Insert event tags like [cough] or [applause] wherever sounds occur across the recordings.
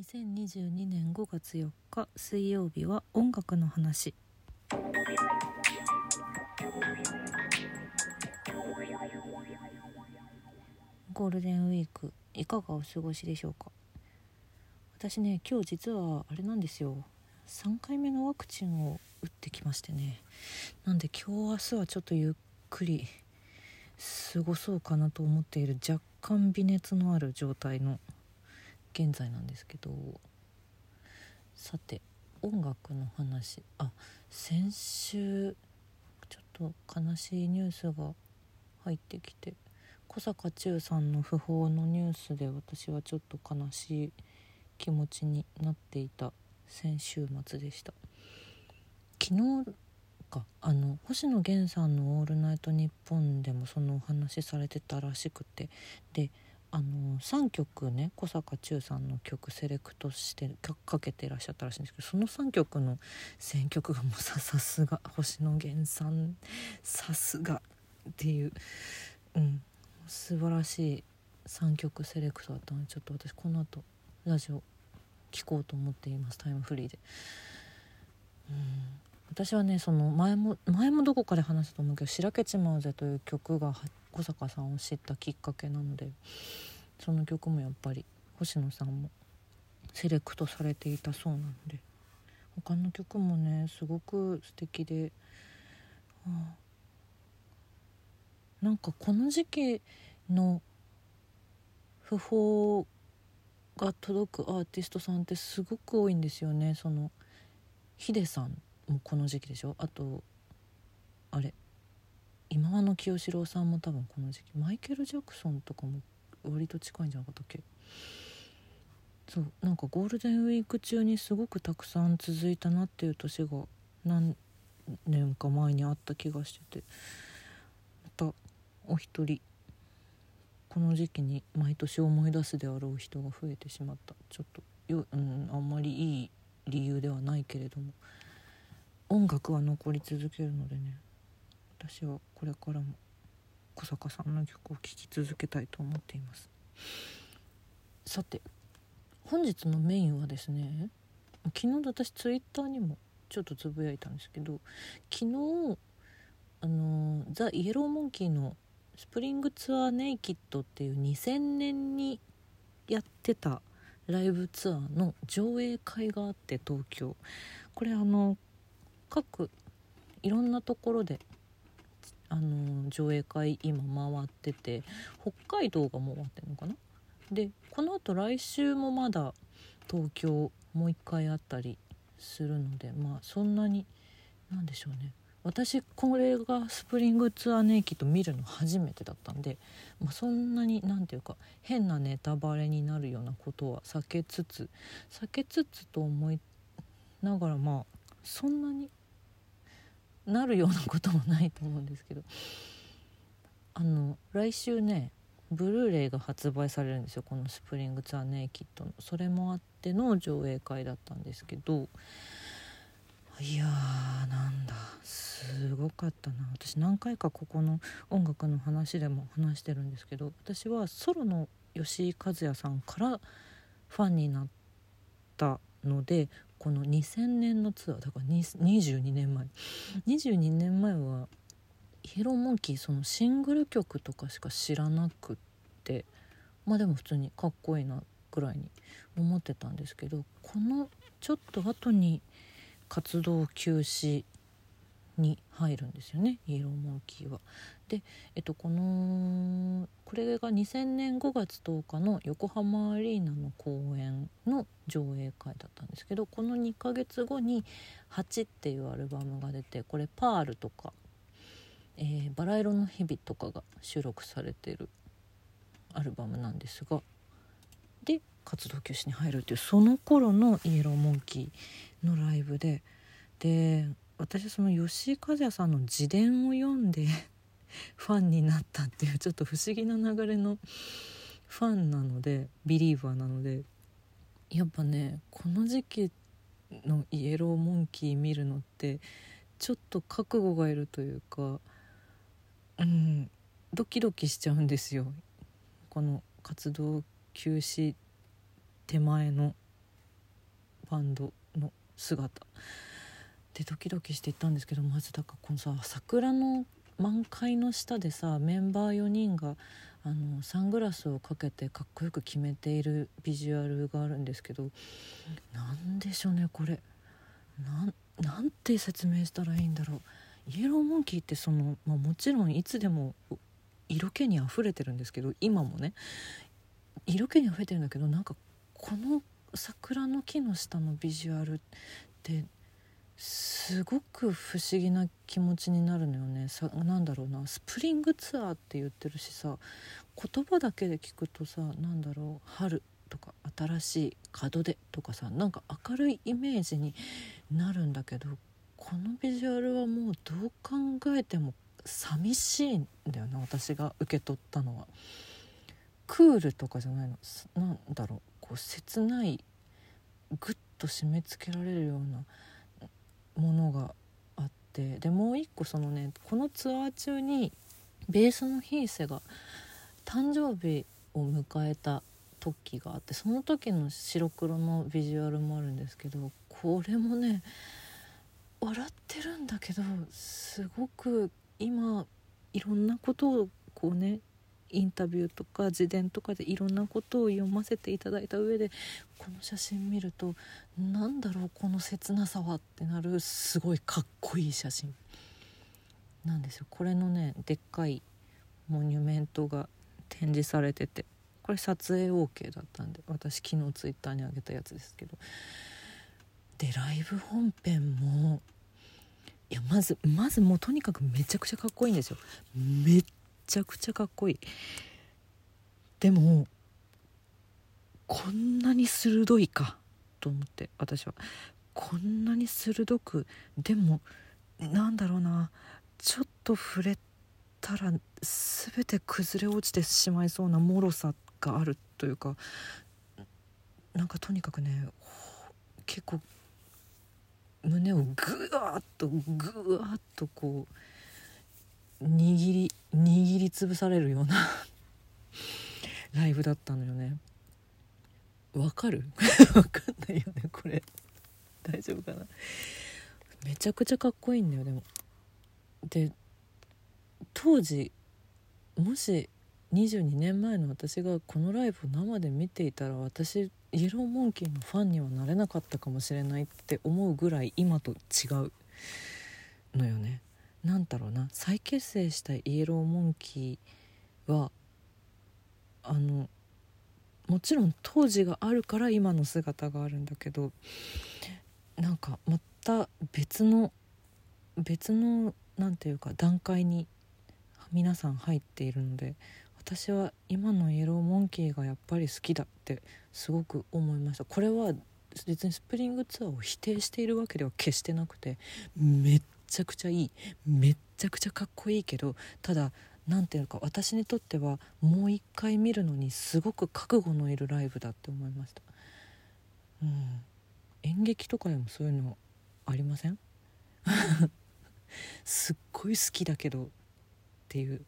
2022年5月4日水曜日は音楽の話。ゴールデンウィークいかがお過ごしでしょうか？私ね今日実はあれなんですよ。3回目のワクチンを打ってきましてね。なんで今日明日はちょっとゆっくり過ごそうかなと思っている若干微熱のある状態の現在なんですけどさて音楽の話。あ先週ちょっと悲しいニュースが入ってきて小坂忠さんの訃報のニュースで私はちょっと悲しい気持ちになっていた先週末でした。昨日かあの星野源さんの「オールナイトニッポン」でもそのお話されてたらしくてであの3曲ね小坂忠さんの曲セレクトしてかけてらっしゃったらしいんですけどその3曲の選曲がもうささすが星野源さんさすがっていう、うん、素晴らしい3曲セレクトだったのでちょっと私この後ラジオ聴こうと思っていますタイムフリーで。うん私はねその前も前もどこかで話したと思うけど「しらけちまうぜ」という曲が小坂さんを知ったきっかけなのでその曲もやっぱり星野さんもセレクトされていたそうなので他の曲もねすごく素敵で、はあ、なんかこの時期の訃報が届くアーティストさんってすごく多いんですよね。そのヒデさんもこの時期でしょ？あとあれ？今和の清志郎さんも多分この時期マイケル・ジャクソンとかも割と近いんじゃなかったっけ？そうなんかゴールデンウィーク中にすごくたくさん続いたなっていう年が何年か前にあった気がしててまたお一人この時期に毎年思い出すであろう人が増えてしまった。ちょっとよ、うん、あんまりいい理由ではないけれども音楽は残り続けるのでね。私はこれからも小坂さんの曲を聴き続けたいと思っています。さて本日のメインはですね昨日私ツイッターにもちょっとつぶやいたんですけど昨日あのザ・イエローモンキーのスプリングツアーネイキッドっていう2000年にやってたライブツアーの上映会があって東京。これあの各いろんなところであの上映会今回ってて北海道がもう終わってるのかな？でこのあと来週もまだ東京もう一回あったりするのでまあそんなに何でしょうね。私これがスプリングツアーネイキッド見るの初めてだったんで、まあ、そんなに何ていうか変なネタバレになるようなことは避けつつ避けつつと思いながらまあそんなになるようなこともないと思うんですけど。あの来週ねブルーレイが発売されるんですよ。この「スプリング・ツアー・ネイキッド」の。それもあっての上映会だったんですけど。いやーなんだ。すごかったな。私何回かここの音楽の話でも話してるんですけど。私はソロの吉井和也さんからファンになったのでこの2000年のツアーだから22年前。22年前はヒローモンキーそのシングル曲とかしか知らなくってまあでも普通にかっこいいなぐらいに思ってたんですけどこのちょっと後に活動休止に入るんですよねイエローモンキーは。で、えっと、このこれが2000年5月10日の横浜アリーナの公演の上映会だったんですけどこの2ヶ月後に「8」っていうアルバムが出てこれ「パール」とか「えー、バラ色の日々」とかが収録されてるアルバムなんですがで活動休止に入るっていうその頃のイエローモンキーのライブでで私その吉井和也さんの自伝を読んで [laughs] ファンになったっていうちょっと不思議な流れのファンなのでビリーバーなのでやっぱねこの時期のイエローモンキー見るのってちょっと覚悟がいるというかうんドキドキしちゃうんですよ。この活動休止手前のバンドの姿。でドキドキしていったんですけどまずだからこのさ桜の満開の下でさメンバー4人があのサングラスをかけてかっこよく決めているビジュアルがあるんですけどなんでしょうねこれ。なんなんて説明したらいいんだろう。イエローモンキーってその、まあ、もちろんいつでも色気にあふれてるんですけど今もね。色気にあふれてるんだけどなんかこの桜の木の下のビジュアルってすごく不思議な気持ちになるのよね。さなんだろうな。スプリングツアーって言ってるしさ言葉だけで聞くとさなんだろう。春とか新しい門出とかさなんか明るいイメージになるんだけどこのビジュアルはもうどう考えても寂しいんだよな私が受け取ったのは。クールとかじゃないの。なんだろう。こう切ないグッと締め付けられるようなものがあってでもう一個そのねこのツアー中にベースのヒーセが誕生日を迎えた時があってその時の白黒のビジュアルもあるんですけどこれもね笑ってるんだけどすごく今いろんなことをこうねインタビューとか自伝とかでいろんなことを読ませていただいた上でこの写真見ると何だろうこの切なさはってなるすごいかっこいい写真なんですよ。これのねでっかいモニュメントが展示されててこれ撮影 OK だったんで私昨日ツイッターに上げたやつですけど。でライブ本編もいやまずまずもうとにかくめちゃくちゃかっこいいんですよ。めっちゃくちゃかっこいい。でもこんなに鋭いかと思って私は。こんなに鋭くでもなんだろうな。ちょっと触れたら全て崩れ落ちてしまいそうな脆さがあるというかなんかとにかくね結構胸をぐわっとぐわっとこう握り握りつぶされるような [laughs] ライブだったのよね。わかる？[laughs] わかんないよねこれ。大丈夫かな？めちゃくちゃかっこいいんだよでも。で当時もし22年前の私がこのライブを生で見ていたら私イエローモンキーのファンにはなれなかったかもしれないって思うぐらい今と違うのよね。なんだろうな再結成したイエローモンキーはあのもちろん当時があるから今の姿があるんだけどなんかまた別の別の何て言うか段階に皆さん入っているので私は今のイエローモンキーがやっぱり好きだってすごく思いました。これは別にスプリングツアーを否定しているわけでは決してなくてめっちゃくちゃいい。めっちゃくちゃかっこいいけどただ何ていうか私にとってはもう一回見るのにすごく覚悟のいるライブだって思いました、うん、演劇とかでもそういうのありません？[laughs] すっごい好きだけどっていう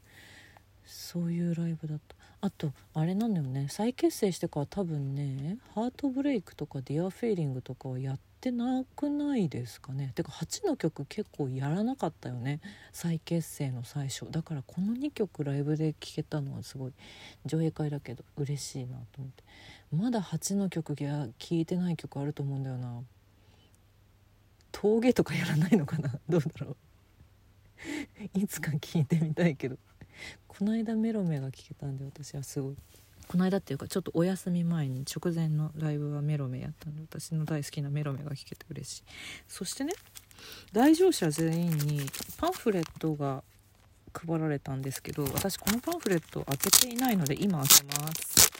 そういうライブだった。あとあれなんだよね。再結成してから多分ね「ハートブレイク」とか「ディアフェーリング」とかはやってなくないですかね？てか8の曲結構やらなかったよね？再結成の最初。だからこの2曲ライブで聴けたのはすごい上映会だけど嬉しいなと思って。まだ8の曲が聴いてない曲あると思うんだよな。峠とかやらないのかな？[laughs] どうだろう？[laughs] いつか聞いてみたいけど。この間メロメが聴けたんで私はすごい。この間っていうかちょっとお休み前に直前のライブはメロメやったんで私の大好きなメロメが聴けて嬉しい。そしてね来場者全員にパンフレットが配られたんですけど私このパンフレット開けていないので今開けます。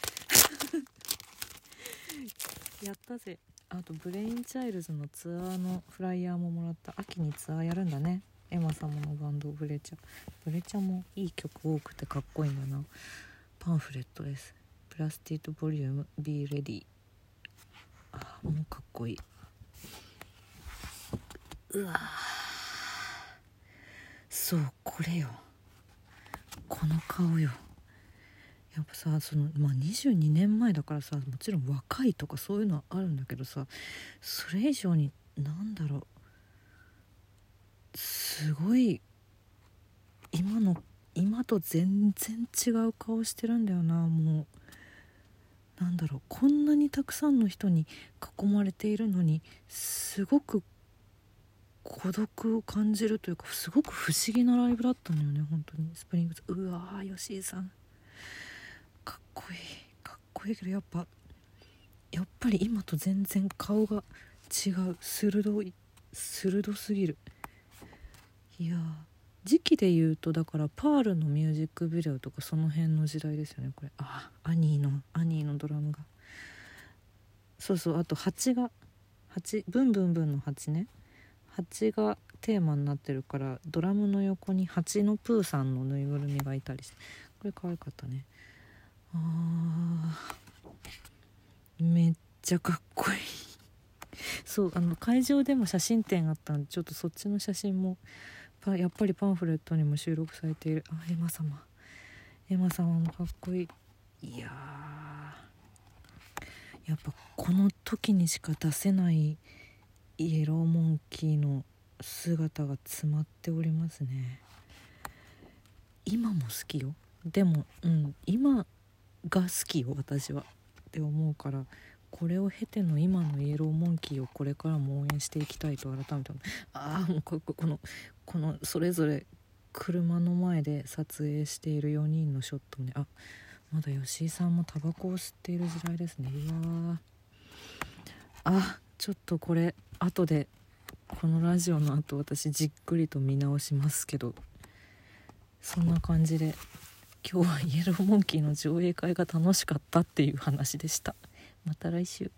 [laughs] やったぜ。あと brainchild's のツアーのフライヤーももらった。秋にツアーやるんだね。エマ様のバンドブレチャ。ブレチャもいい曲多くてかっこいいんだな。パンフレットです。プラスティットボリューム Be Ready あもうかっこいい。うわそうこれよ。この顔よ。やっぱさその、まあ、22年前だからさもちろん若いとかそういうのはあるんだけどさそれ以上になんだろう。すごい今の今と全然違う顔してるんだよな。もうなんだろう。こんなにたくさんの人に囲まれているのにすごく孤独を感じるというかすごく不思議なライブだったのよね本当に。スプリングズうわー吉井さん。かっこいい。かっこいいけどやっぱやっぱり今と全然顔が違う。鋭い。鋭すぎる。いや時期で言うとだからパールのミュージックビデオとかその辺の時代ですよねこれ。あアニーのアニーのドラムが。そうそうあと蜂が蜂ブンブンブンの蜂ね。蜂がテーマになってるからドラムの横に蜂のプーさんのぬいぐるみがいたりして。これ可愛かったね。あーめっちゃかっこいい。そうあの会場でも写真展あったんでちょっとそっちの写真もやっぱりパンフレットにも収録されている。あエマ様。エマ様もかっこいい。いややっぱこの時にしか出せないイエローモンキーの姿が詰まっておりますね。今も好きよ。でもうん。今が好きよ私は。って思うからこれを経ての今のイエローモンキーをこれからも応援していきたいと改めてああもうここのこのそれぞれ車の前で撮影している4人のショットもねあまだ吉井さんもタバコを吸っている時代ですね。うわあちょっとこれ後でこのラジオの後私じっくりと見直しますけどそんな感じで今日はイエローモンキーの上映会が楽しかったっていう話でした。また来週。